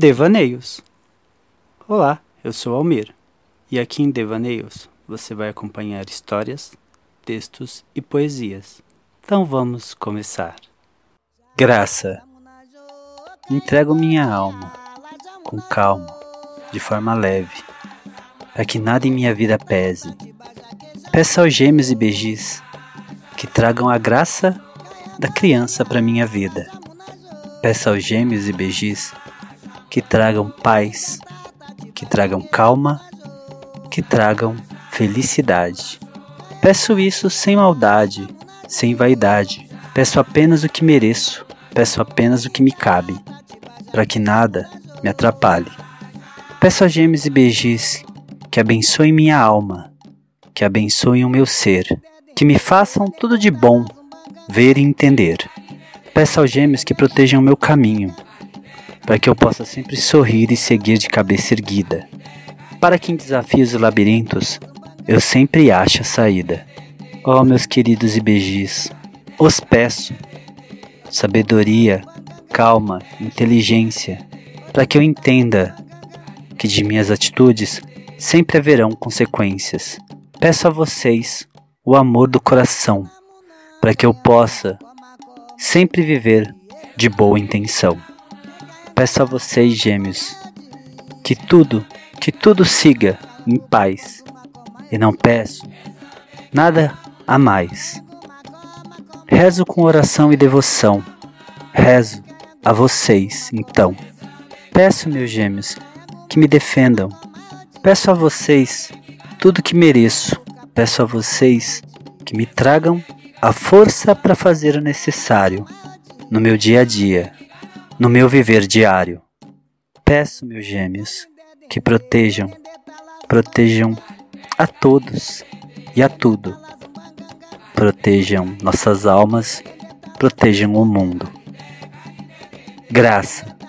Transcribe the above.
Devaneios. Olá, eu sou Almir e aqui em Devaneios você vai acompanhar histórias, textos e poesias. Então vamos começar. Graça. Entrego minha alma com calma, de forma leve, para que nada em minha vida pese. Peço aos gêmeos e beijis que tragam a graça da criança para minha vida. Peço aos gêmeos e beijis que tragam paz, que tragam calma, que tragam felicidade. Peço isso sem maldade, sem vaidade. Peço apenas o que mereço, peço apenas o que me cabe, para que nada me atrapalhe. Peço a gêmeos e beijis que abençoem minha alma, que abençoem o meu ser, que me façam tudo de bom, ver e entender. Peço aos gêmeos que protejam meu caminho, para que eu possa sempre sorrir e seguir de cabeça erguida, para que em desafios e labirintos eu sempre ache a saída. Oh, meus queridos IBGs, os peço sabedoria, calma, inteligência, para que eu entenda que de minhas atitudes sempre haverão consequências. Peço a vocês o amor do coração, para que eu possa sempre viver de boa intenção. Peço a vocês, gêmeos, que tudo, que tudo siga em paz, e não peço nada a mais. Rezo com oração e devoção, rezo a vocês, então. Peço, meus gêmeos, que me defendam. Peço a vocês tudo que mereço. Peço a vocês que me tragam a força para fazer o necessário no meu dia a dia no meu viver diário. Peço, meus gêmeos, que protejam, protejam a todos e a tudo. Protejam nossas almas, protejam o mundo. Graça